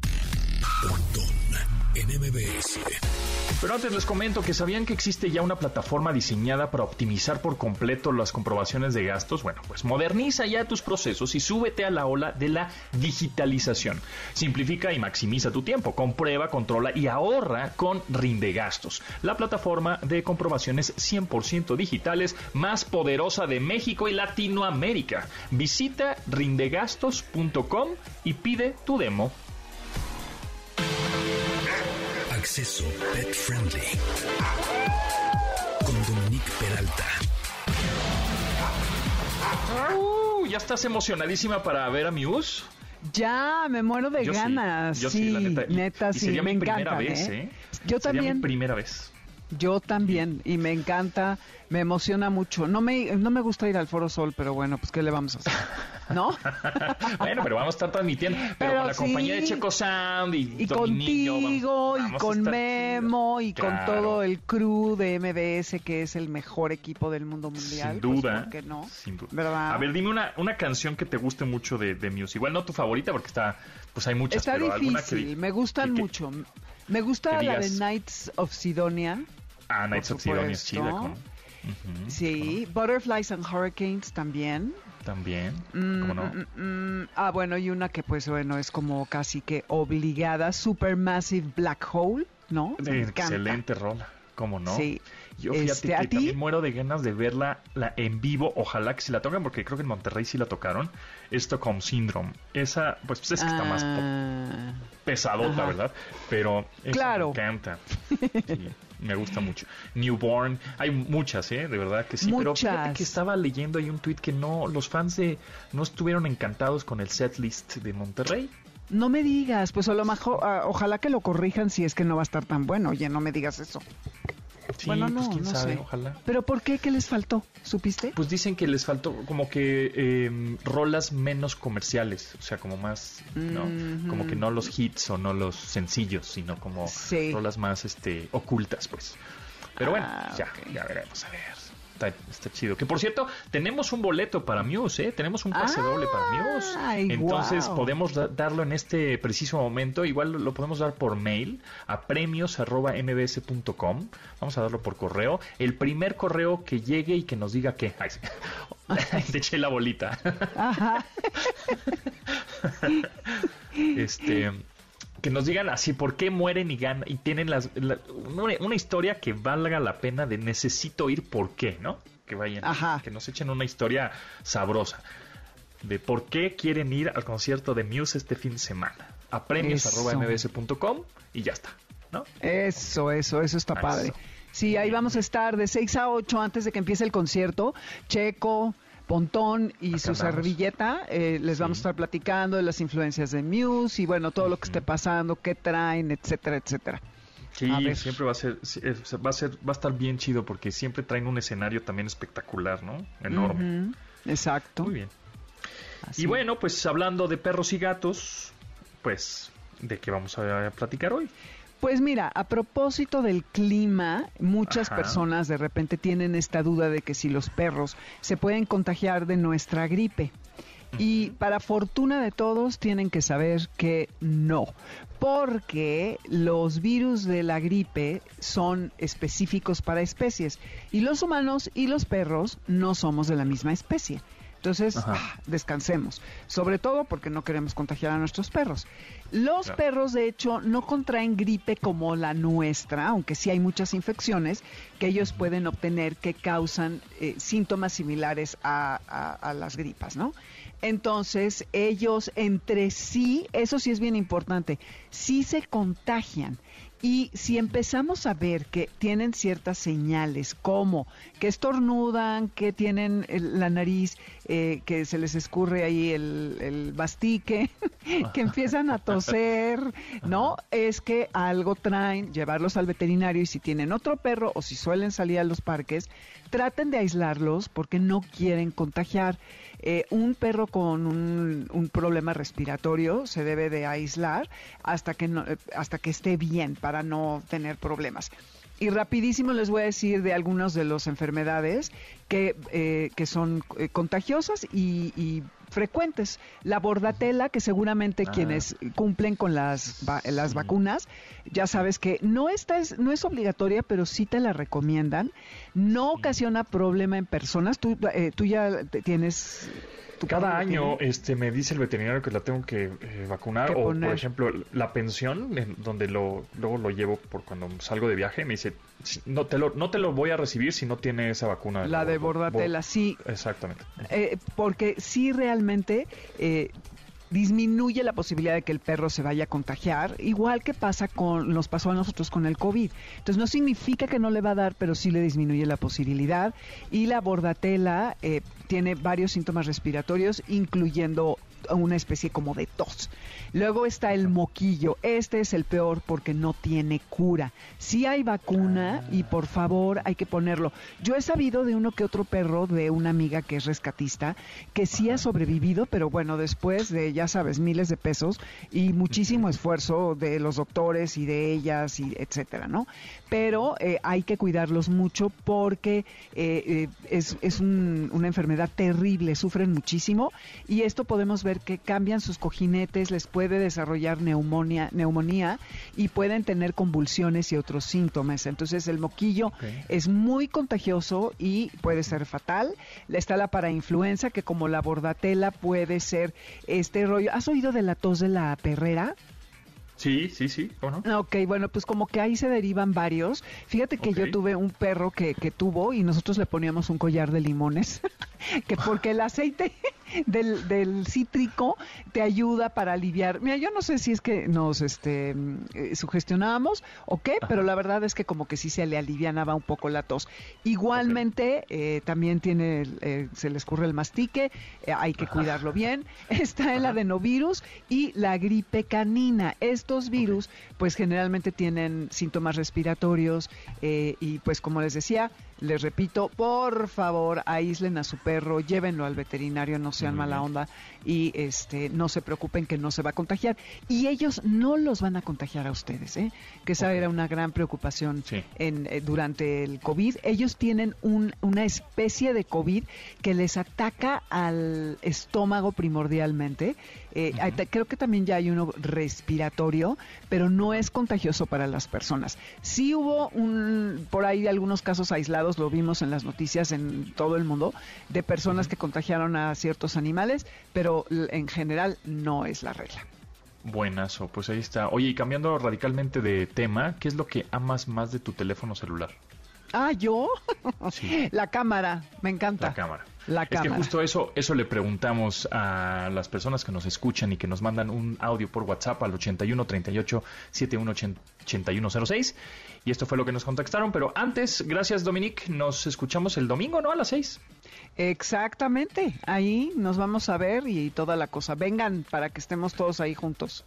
Pero antes les comento que sabían que existe ya una plataforma diseñada para optimizar por completo las comprobaciones de gastos. Bueno, pues moderniza ya tus procesos y súbete a la ola de la digitalización. Simplifica y maximiza tu tiempo. Comprueba, controla y ahorra con Rinde Gastos, la plataforma de comprobaciones 100% digitales más poderosa de México y Latinoamérica. Visita rindegastos.com y pide tu demo Acceso Pet Friendly. Con Dominique Peralta. Uh, ¿Ya estás emocionadísima para ver a Muse? Ya, me muero de ganas. Sí, sí, la neta. neta sí, sería me mi encanta, primera vez, ¿eh? Yo sería también. mi primera vez. Yo también, y me encanta, me emociona mucho. No me, no me gusta ir al Foro Sol, pero bueno, pues ¿qué le vamos a hacer? ¿No? bueno, pero vamos a estar transmitiendo, pero, Pero con la sí. compañía de Checo Sound y, contigo, vamos- y vamos con Memo, y con todo el crew de MBS, que es el mejor equipo del mundo mundial. Sin pues, duda. ¿por qué no? Sin duda. ¿Verdad? A ver, dime una, una canción que te guste mucho de, de Muse. Igual no tu favorita, porque está, pues hay muchas, Está pero alguna que difícil, di- me gustan que- mucho. Me gusta la de Knights of Sidonia. Ah, Nights of Sidonia es chida. Sí, Butterflies and Hurricanes también. También. Mm, ¿Cómo no? mm, mm. Ah, bueno, y una que pues bueno es como casi que obligada, Supermassive Black Hole, ¿no? Me. Excelente rola. ¿Cómo no? Sí. Yo fíjate Este, que ¿a ti? también muero de ganas de verla la en vivo, ojalá que si la toquen, porque creo que en Monterrey sí la tocaron, Stockholm Syndrome. Esa, pues, pues es que está más Ah, pesadota, Ajá. ¿verdad? Pero esa Claro. me encanta. Sí, me gusta mucho. Newborn, hay muchas, ¿eh? De verdad que sí. Pero fíjate que estaba leyendo ahí un tweet que no, los fans de no estuvieron encantados con el setlist de Monterrey. No me digas, pues a lo mejor, ah, ojalá que lo corrijan si es que no va a estar tan bueno. Oye, no me digas eso. Sí, bueno, pues no, quién no sabe, sé. ojalá. ¿Pero por qué? ¿Qué les faltó? ¿Supiste? Pues dicen que les faltó como que eh, rolas menos comerciales, o sea, como más, ¿no? Ujú. Como que no los hits o no los sencillos, sino como Sí. rolas más este ocultas, pues. Pero bueno, Ah, ya, ya veremos, a ver. Está, está chido. Que por cierto, tenemos un boleto para Muse, ¿eh? Tenemos un pase Ah, doble para Muse. ay, Entonces podemos da- darlo en este preciso momento. Igual lo, lo podemos dar por mail a premios.mbs.com. Vamos a darlo por correo. El primer correo que llegue y que nos diga que. Ay, sí. Te eché la bolita. Ajá. este que nos digan así por qué mueren y ganan y tienen las, la- una, una historia que valga la pena de necesito ir por qué, ¿no? Que vayan, Ajá. que nos echen una historia sabrosa de por qué quieren ir al concierto de Muse este fin de semana. A premios.mbs.com y ya está, ¿no? Eso, eso, eso está Eso. padre. Sí, ahí vamos a estar de 6 a 8 antes de que empiece el concierto. Checo, Pontón y Acá su andamos. servilleta. eh, les vamos a estar platicando de las influencias de Muse y bueno, todo lo que esté pasando, qué traen, etcétera, etcétera. Sí, siempre va a ser, eh, va a ser, va a estar bien chido porque siempre traen un escenario también espectacular, ¿no? Enorme. Exacto. Muy bien. Así. Y bueno, pues hablando de perros y gatos, pues, ¿de qué vamos a platicar hoy? Pues mira, a propósito del clima, muchas Ajá. personas de repente tienen esta duda de que si los perros se pueden contagiar de nuestra gripe. Y para fortuna de todos tienen que saber que no, porque los virus de la gripe son específicos para especies y los humanos y los perros no somos de la misma especie. Entonces, ah, descansemos, sobre todo porque no queremos contagiar a nuestros perros. Los Claro. perros, de hecho, no contraen gripe como la nuestra, aunque sí hay muchas infecciones que ellos pueden obtener que causan eh, síntomas similares a, a- a las gripas, ¿no? Entonces, ellos entre sí, eso sí es bien importante, sí se contagian. Y si empezamos a ver que tienen ciertas señales, como que estornudan, que tienen el- la nariz, eh, que se les escurre ahí el, el bastique, que empiezan a toser, ¿no? Es que algo traen, llevarlos al veterinario y si tienen otro perro o si suelen salir a los parques, traten de aislarlos porque no quieren contagiar. Eh, un perro con un, un problema respiratorio se debe de aislar hasta que no- eh, hasta que esté bien para no tener problemas. Y rapidísimo les voy a decir de algunas de las enfermedades que, eh, que son eh, contagiosas y, y frecuentes. La bordatela, que seguramente Ah. quienes cumplen con las, va- las Sí. vacunas, ya sabes que no, esta es, no es obligatoria, pero sí te la recomiendan. No ocasiona problema en personas. Tú, eh, tú ya te- tienes... Cada año tiene- este me dice el veterinario que la tengo que eh, vacunar Que o por ejemplo la pensión en donde lo luego lo llevo por cuando salgo de viaje me dice "Sí, no te lo no te lo voy a recibir si no tiene esa vacuna La de bor- bordatela, bor- sí, exactamente Eh, porque sí realmente eh, disminuye la posibilidad de que el perro se vaya a contagiar, igual que pasa con nos pasó a nosotros con el COVID. Entonces no significa que no le va a dar, pero sí le disminuye la posibilidad. Y la bordatela eh, tiene varios síntomas respiratorios, incluyendo una especie como de tos. Luego está el moquillo. Este es el peor porque no tiene cura. Sí hay vacuna y por favor hay que ponerlo. Yo he sabido de uno que otro perro de una amiga que es rescatista que sí ha sobrevivido, pero bueno, después de, ya sabes, miles de pesos y muchísimo esfuerzo de los doctores y de ellas y etcétera, ¿no? Pero eh, hay que cuidarlos mucho porque eh, eh, es, es un- una enfermedad terrible, sufren muchísimo y esto podemos ver que cambian sus cojinetes, les puede desarrollar neumonía, neumonía y pueden tener convulsiones y otros síntomas. Entonces el moquillo es muy contagioso y puede ser fatal. Está la parainfluenza que como la bordatela puede ser este rollo. ¿Has oído de la tos de la perrera? Sí, sí, sí, ¿o no? Ok, bueno, pues como que ahí se derivan varios. Fíjate que yo tuve un perro que, que tuvo y nosotros le poníamos un collar de limones, que porque el aceite del, del cítrico te ayuda para aliviar. Mira, yo no sé si es que nos este, eh, sugestionábamos o qué, pero la verdad es que como que sí se le alivianaba un poco la tos. Igualmente, eh, también tiene, eh, se le escurre el mastique, hay que cuidarlo bien. Está el adenovirus y la gripe canina. Estos virus, pues generalmente tienen síntomas respiratorios y pues como les decía, les repito, por favor, aíslen a su perro, llévenlo al veterinario, no sean mala onda y este no se preocupen que no se va a contagiar. Y ellos no los van a contagiar a ustedes, ¿eh? que esa era una gran preocupación en, eh, durante el COVID. Ellos tienen un, una especie de COVID que les ataca al estómago primordialmente eh, creo que también ya hay uno respiratorio, pero no es contagioso para las personas. Sí hubo un, por ahí algunos casos aislados, lo vimos en las noticias en todo el mundo, de personas que contagiaron a ciertos animales, pero en general no es la regla. Buenazo, pues ahí está. Oye, y cambiando radicalmente de tema, ¿qué es lo que amas más de tu teléfono celular? Ah, yo. La cámara, me encanta. La cámara. La es que justo eso, eso le preguntamos a las personas que nos escuchan y que nos mandan un audio por WhatsApp al 81 38 71 8106 y esto fue lo que nos contactaron. Pero antes, gracias Dominique, nos escuchamos el domingo, ¿no? A las 6. Exactamente, ahí nos vamos a ver y toda la cosa. Vengan para que estemos todos ahí juntos.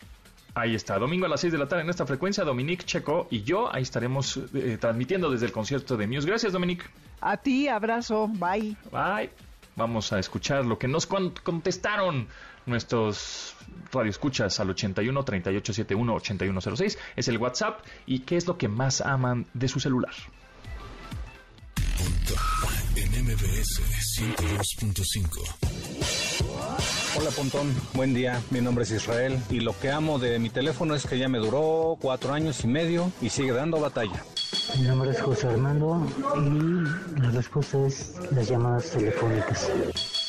Ahí está, domingo a las 6 de la tarde en esta frecuencia, Dominique Checo y yo ahí estaremos eh, transmitiendo desde el concierto de Muse. Gracias, Dominique. A ti, abrazo, bye. Bye. Vamos a escuchar lo que nos contestaron nuestros radioescuchas al 81 3871 8106. Es el WhatsApp. ¿Y qué es lo que más aman de su celular? En MBS 102.5 Hola Pontón, buen día, mi nombre es Israel y lo que amo de mi teléfono es que ya me duró cuatro años y medio y sigue dando batalla. Mi nombre es José Armando y la respuesta es las llamadas telefónicas.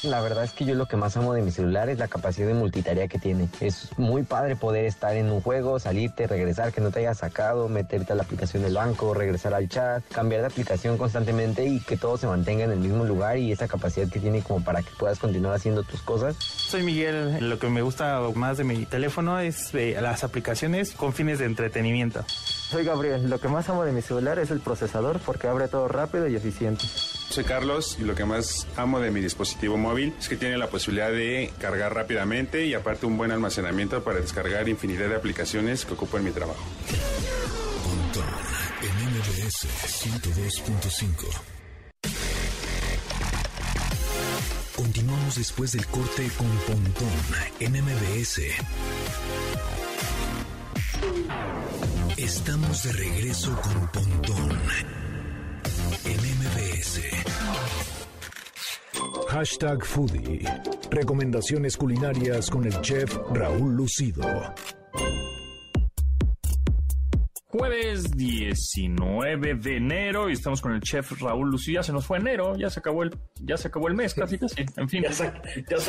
La verdad es que yo lo que más amo de mi celular es la capacidad de multitarea que tiene. Es muy padre poder estar en un juego, salirte, regresar, que no te hayas sacado, meterte a la aplicación del banco, regresar al chat, cambiar de aplicación constantemente y que todo se mantenga en el mismo lugar y esa capacidad que tiene como para que puedas continuar haciendo tus cosas. Soy Miguel, lo que me gusta más de mi teléfono es eh, las aplicaciones con fines de entretenimiento. Soy Gabriel, lo que más amo de mi celular es el procesador porque abre todo rápido y eficiente. Soy Carlos y lo que más amo de mi dispositivo móvil es que tiene la posibilidad de cargar rápidamente y aparte un buen almacenamiento para descargar infinidad de aplicaciones que ocupo en mi trabajo. Pontón en MBS 102.5. Continuamos después del corte con Pontón en MBS. Estamos de regreso con Pontón en MBS. Hashtag Foodie. Recomendaciones culinarias con el chef Raúl Lucido. Jueves 19 de enero y estamos con el chef Raúl Lucido. Ya se nos fue enero, ya se acabó el, ya se acabó el mes, casi casi. En fin. Ya se,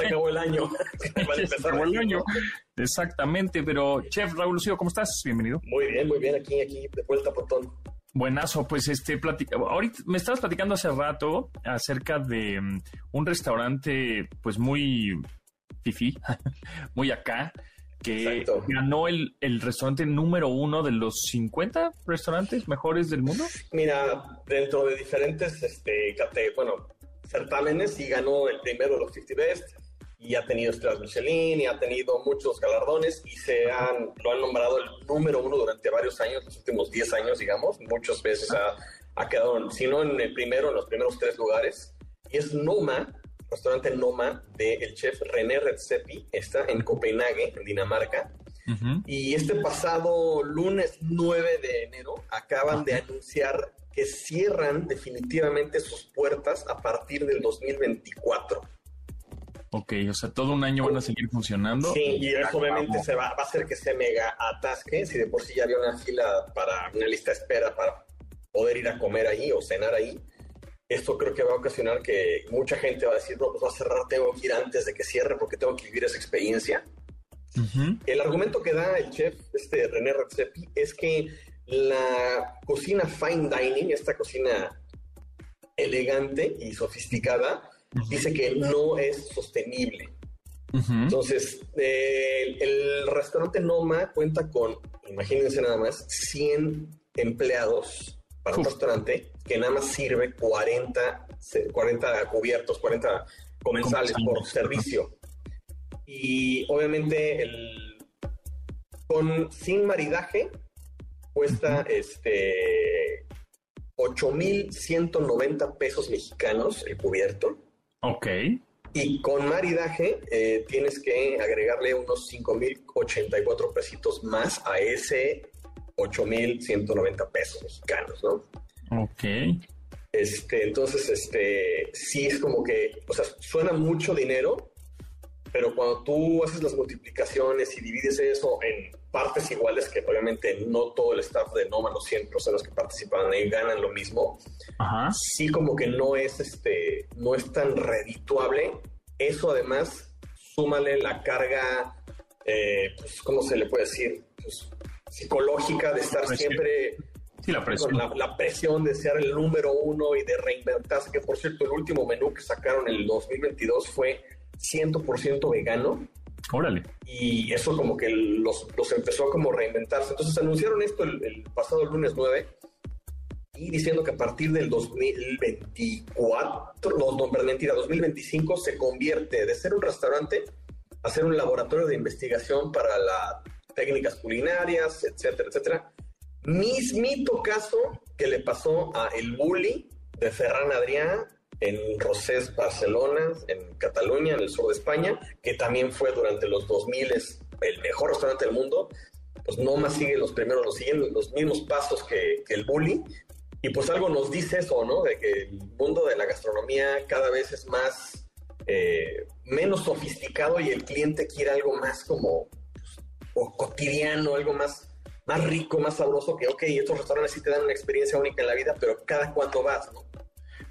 acabó el año. ya se acabó el año. Exactamente, pero chef Raúl Lucido, ¿cómo estás? Bienvenido. Muy bien, muy bien, aquí, aquí, de vuelta por todo. Buenazo, pues este, platica, ahorita me estabas platicando hace rato acerca de mm, un restaurante, pues muy fifi, muy acá, que ganó el, el, restaurante número uno de los 50 restaurantes mejores del mundo. Mira, dentro de diferentes, este, bueno, certámenes y ganó el primero de los 50 Best y ha tenido estrellas Michelin y ha tenido muchos galardones y se han, lo han nombrado el número uno durante varios años, los últimos 10 años, digamos. Muchas veces ha, ha quedado, si no en el primero, en los primeros tres lugares. Y es Noma, restaurante Noma del chef René Redzepi, está en Copenhague, en Dinamarca. Y este pasado lunes 9 de enero acaban de anunciar que cierran definitivamente sus puertas a partir del 2024. Ok, o sea, todo un año van a seguir funcionando. Sí, y eso obviamente se va, va, a hacer que se mega atasque. Si de por sí ya había una fila para una lista de espera para poder ir a comer ahí o cenar ahí, esto creo que va a ocasionar que mucha gente va a decir, no, pues va a cerrar, tengo que ir antes de que cierre porque tengo que vivir esa experiencia. El argumento que da el chef, este René Redzepi, es que la cocina fine dining, esta cocina elegante y sofisticada, dice que no es sostenible. Entonces, el, restaurante Noma cuenta con, imagínense nada más, 100 empleados para un restaurante que nada más sirve 40, 40 cubiertos, 40 comensales por servicio. Y obviamente el, con, sin maridaje cuesta este 8.190 pesos mexicanos el cubierto. Ok. Y con maridaje eh, tienes que agregarle unos 5.084 pesitos más a ese 8.190 pesos mexicanos, ¿no? Ok. Este, entonces, este, sí es como que, o sea, suena mucho dinero, pero cuando tú haces las multiplicaciones y divides eso en partes iguales, que obviamente no todo el staff de Noma, los 100 personas que participan ahí ganan lo mismo, sí como que no es, este, no es tan redituable. Eso además, súmale la carga, eh, pues, ¿cómo se le puede decir? Pues, psicológica de estar siempre... Sí, la presión. La, la, presión de ser el número uno y de reinventarse, que por cierto el último menú que sacaron en el 2022 fue 100% vegano. Órale. Y eso como que los, los empezó a como reinventarse. Entonces anunciaron esto el, pasado lunes 9 y diciendo que a partir del 2024, no, no, mentira, 2025 se convierte de ser un restaurante a ser un laboratorio de investigación para las técnicas culinarias, etcétera, etcétera. Mismito caso que le pasó a El Bully de Ferran Adrià en Rosés, Barcelona, en Cataluña, en el sur de España, que también fue durante los 2000 el mejor restaurante del mundo. Pues no más sigue los primeros, los siguen los mismos pasos que, el bully. Y pues algo nos dice eso, ¿no? De que el mundo de la gastronomía cada vez es más, eh, menos sofisticado y el cliente quiere algo más como pues, cotidiano, algo más, más rico, más sabroso, que ok, estos restaurantes sí te dan una experiencia única en la vida, pero cada cuánto vas, ¿no?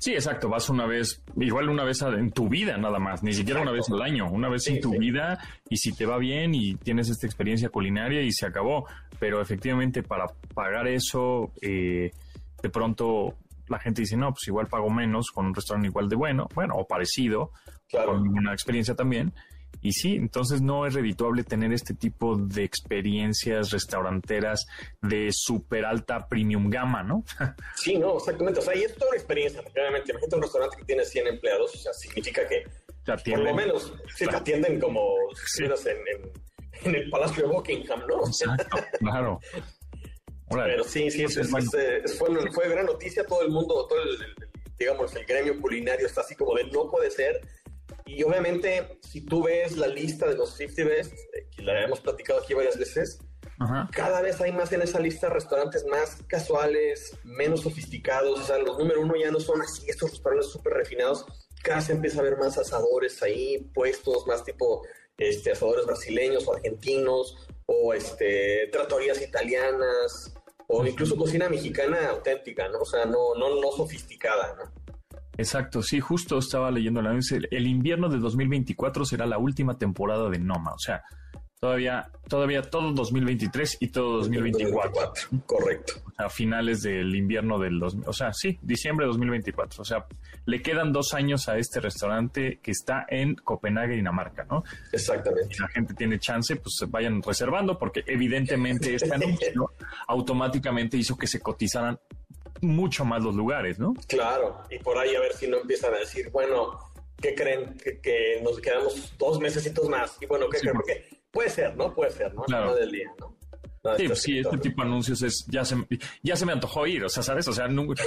Sí, exacto. Vas una vez, igual una vez en tu vida nada más, ni siquiera una vez al año, una vez en tu vida y si te va bien y tienes esta experiencia culinaria y se acabó. Pero efectivamente para pagar eso, eh, de pronto la gente dice, no, pues igual pago menos con un restaurante igual de bueno, bueno, o parecido, con una experiencia también. Y sí, entonces no es redituable tener este tipo de experiencias restauranteras de súper alta premium gama, ¿no? sí, no, exactamente. O sea, y es toda una experiencia, realmente. Imagínate un restaurante que tiene 100 empleados, o sea, significa que por lo menos te atienden como si en, en, el Palacio de Buckingham, ¿no? Exacto, claro. Pero sí, sí, es, fue, fue, gran noticia. Todo el mundo, todo el, digamos, el gremio culinario está así como de no puede ser y obviamente, si tú ves la lista de los 50 Best, eh, que la hemos platicado aquí varias veces, cada vez hay más en esa lista restaurantes más casuales, menos sofisticados. O sea, los número uno ya no son así, estos restaurantes súper refinados. Cada vez empieza a haber más asadores ahí, puestos más tipo este, asadores brasileños o argentinos, o este, tratorías italianas, o incluso cocina mexicana auténtica, ¿no? O sea, no, no, no sofisticada, ¿no? Exacto, sí, justo estaba leyendo la El invierno de 2024 será la última temporada de Noma, o sea, todavía, todavía todo 2023 y todo 2024. correcto. a finales del invierno del, dos, o sea, sí, diciembre de 2024. O sea, le quedan dos años a este restaurante que está en Copenhague, Dinamarca, ¿no? Exactamente. Si la gente tiene chance, pues vayan reservando, porque evidentemente este anuncio automáticamente hizo que se cotizaran mucho más los lugares, ¿no? Claro, y por ahí a ver si no empiezan a decir, bueno, ¿qué creen? Que, nos quedamos dos mesecitos más. Y bueno, ¿qué creen? Porque puede ser, ¿no? Puede ser, ¿no? Claro. Del día, ¿no? sí, pues sí, este tipo de anuncios es, ya se, ya se me antojó ir, o sea, ¿sabes? O sea, nunca,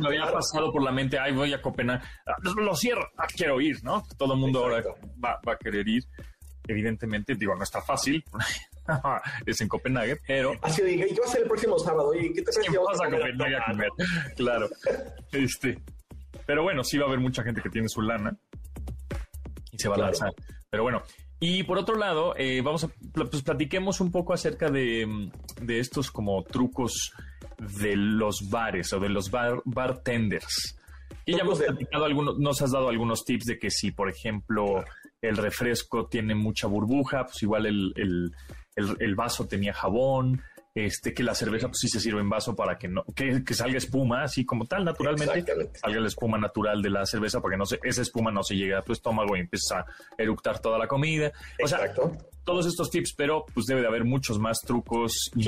me había pasado por la mente, ay, voy a Copenhague, ah, lo cierro, ah, quiero ir, ¿no? Todo el mundo ahora va, va, a querer ir. Evidentemente, digo, no está fácil, es en Copenhague, pero... Así diga, ¿y qué va a ser el próximo sábado? ¿Y qué te que vas a Copenhague a comer? Claro. Este, pero bueno, sí va a haber mucha gente que tiene su lana y se va a lanzar. Pero bueno, y por otro lado, eh, vamos a, pues platiquemos un poco acerca de, de, estos como trucos de los bares o de los bar, bartenders. Y ya hemos platicado algunos, nos has dado algunos tips de que si, por ejemplo, el refresco tiene mucha burbuja, pues igual el, el, el vaso tenía jabón, este, que la cerveza pues sí se sirve en vaso para que no, que, salga espuma, así como tal, naturalmente, salga la espuma natural de la cerveza para que no se, esa espuma no se llegue a tu estómago y empieza a eructar toda la comida. O sea, todos estos tips, pero pues debe de haber muchos más trucos y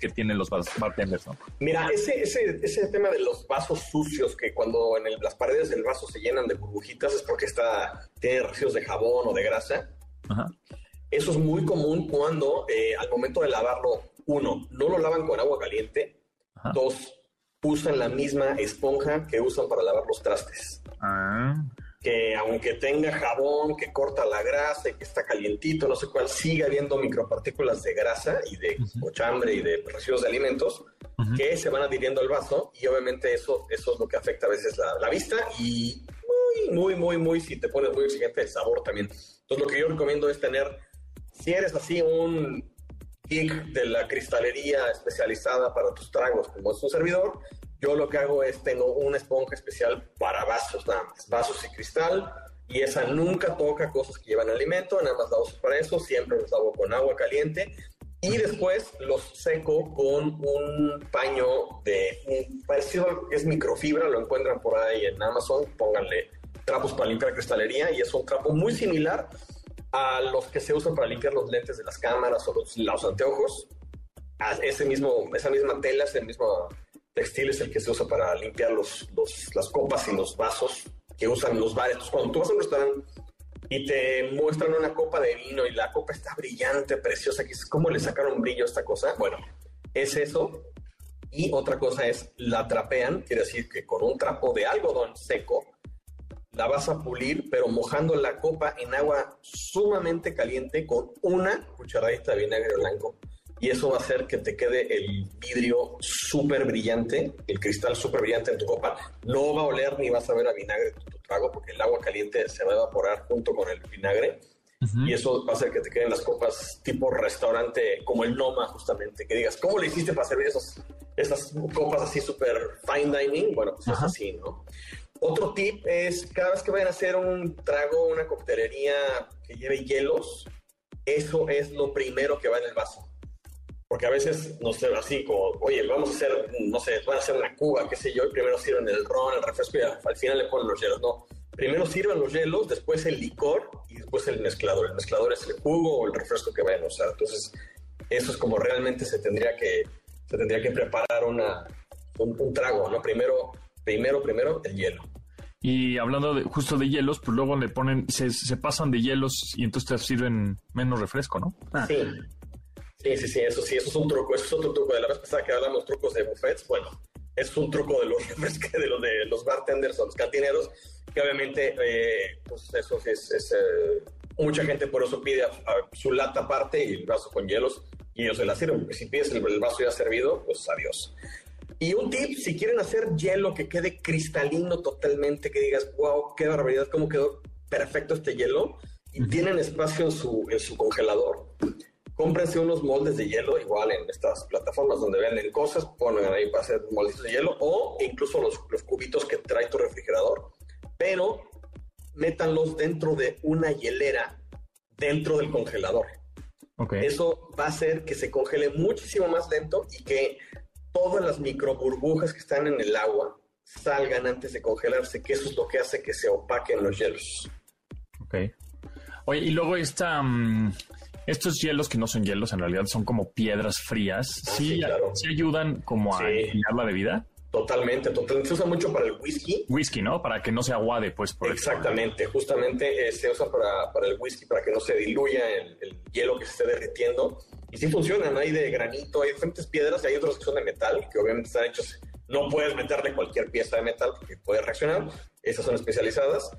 que tienen los bartenders, ¿no? Mira, ese, ese, ese tema de los vasos sucios, que cuando en las paredes del vaso se llenan de burbujitas es porque está, tiene residuos de jabón o de grasa. Eso es muy común cuando eh, al momento de lavarlo uno, no lo lavan con agua caliente. Dos, usan la misma esponja que usan para lavar los trastes. Ah. Que aunque tenga jabón que corta la grasa y que está calientito, no sé cuál, sigue habiendo micropartículas de grasa y de cochambre y de residuos de alimentos que se van adhiriendo al vaso y obviamente eso, eso es lo que afecta a veces la, la vista y muy, muy, muy, muy, si te pones muy exigente, el sabor también. Entonces lo que yo recomiendo es tener, si eres así un de la cristalería especializada para tus tragos, como es un servidor, yo lo que hago es tengo una esponja especial para vasos nada más, vasos y cristal, y esa nunca toca cosas que llevan alimento, nada más la uso para eso, siempre los lavo con agua caliente y después los seco con un paño de parecido es microfibra, lo encuentran por ahí en Amazon, pónganle trapos para limpiar cristalería y es un trapo muy similar a los que se usan para limpiar los lentes de las cámaras o los, anteojos. ese mismo, esa misma tela, ese mismo textil es el que se usa para limpiar los, las copas y los vasos que usan los bares. Entonces, cuando tú vas a un restaurante y te muestran una copa de vino y la copa está brillante, preciosa, ¿cómo le sacaron brillo a esta cosa? Bueno, es eso. Y otra cosa es, la trapean, quiere decir que con un trapo de algodón seco, la vas a pulir, pero mojando la copa en agua sumamente caliente con una cucharadita de vinagre blanco. Y eso va a hacer que te quede el vidrio súper brillante, el cristal súper brillante en tu copa. No va a oler ni vas a ver a vinagre tu, tu trago, porque el agua caliente se va a evaporar junto con el vinagre. Y eso va a hacer que te queden las copas tipo restaurante, como el Noma, justamente. Que digas, ¿cómo le hiciste para servir esos, esas copas así súper fine dining? Bueno, pues es así, ¿no? Otro tip es cada vez que vayan a hacer un trago, una coctelería que lleve hielos, eso es lo primero que va en el vaso. Porque a veces, no sé, así como, oye, vamos a hacer, no sé, van a hacer una cuba, qué sé yo, y primero sirven el ron, el refresco y al final le ponen los hielos. No, primero sirven los hielos, después el licor y después el mezclador. El mezclador es el jugo o el refresco que vayan a usar. Entonces, eso es como realmente se tendría que, se tendría que preparar una, un, un trago, ¿no? Primero, primero, primero el hielo. Y hablando de, justo de hielos, pues luego le ponen, se, se pasan de hielos y entonces te sirven menos refresco, ¿no? Ah. Sí. Sí, sí, sí, eso sí, eso es un truco, eso es otro truco. De la vez pasada que hablamos trucos de buffets, bueno, es un truco de los de los, de los bartenders o los cantineros, que obviamente, eh, pues eso es, es eh, mucha gente por eso pide su lata aparte y el vaso con hielos y ellos se la sirven, porque si pides el, el vaso ya servido, pues adiós. Y un tip, si quieren hacer hielo que quede cristalino totalmente, que digas, wow, qué barbaridad, cómo quedó perfecto este hielo, y tienen espacio en su, en su congelador, cómprense unos moldes de hielo, igual en estas plataformas donde venden cosas, ponen ahí para hacer moldes de hielo, o incluso los, los cubitos que trae tu refrigerador, pero métanlos dentro de una hielera, dentro del congelador. Okay. Eso va a hacer que se congele muchísimo más lento y que todas las micro burbujas que están en el agua salgan antes de congelarse, que eso es lo que hace que se opaquen los hielos. Ok. Oye, y luego esta, mm, estos hielos que no son hielos, en realidad son como piedras frías, ah, ¿sí, ¿sí, ayudan como a sí. la bebida? Totalmente, totalmente. Se usa mucho para el whisky. Whisky, ¿no? Para que no se aguade, pues. Por Exactamente, justamente eh, se usa para, para, el whisky, para que no se diluya el, el, hielo que se esté derritiendo. Y sí funcionan, hay de granito, hay diferentes piedras, y hay otros que son de metal, que obviamente están hechos, no puedes meterle cualquier pieza de metal porque puede reaccionar, esas son especializadas.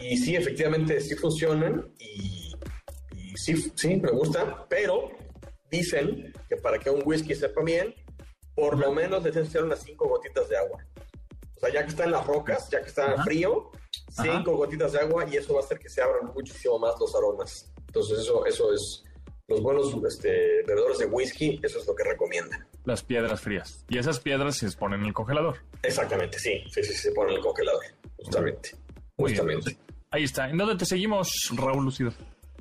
Y sí, efectivamente, sí funcionan y, y sí, sí, me gustan, pero dicen que para que un whisky sepa bien, por lo menos le que unas cinco gotitas de agua. O sea, ya que está en las rocas, ya que está Ajá. frío, cinco Ajá. gotitas de agua y eso va a hacer que se abran muchísimo más los aromas. Entonces eso, eso es, los buenos este, bebedores de whisky, eso es lo que recomiendan. Las piedras frías. Y esas piedras se ponen en el congelador. Exactamente, sí, sí, sí, se ponen en el congelador, justamente. Justamente. Ahí está. ¿En dónde te seguimos, Raúl Lucido?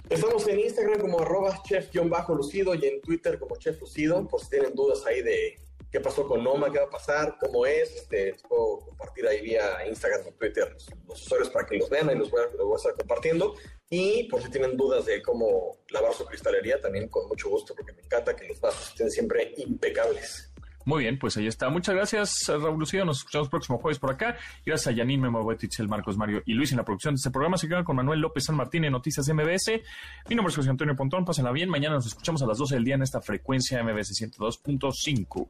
Estamos en Instagram como arroba chef-lucido y en Twitter como chef lucido, por si tienen dudas ahí de qué pasó con Noma, qué va a pasar, cómo es, este, puedo compartir ahí vía Instagram o Twitter los, usuarios para que los vean, ahí los voy, a, estar compartiendo. Y por si tienen dudas de cómo lavar su cristalería, también con mucho gusto, porque me encanta que los vasos estén siempre impecables. Muy bien, pues ahí está. Muchas gracias, Raúl Lucía. Nos escuchamos el próximo jueves por acá. Gracias a Yanin, Memo el Marcos Mario y Luis en la producción de este programa. Se quedan con Manuel López San Martín en Noticias MBS. Mi nombre es José Antonio Pontón. Pásenla bien. Mañana nos escuchamos a las 12 del día en esta frecuencia MBS 102.5.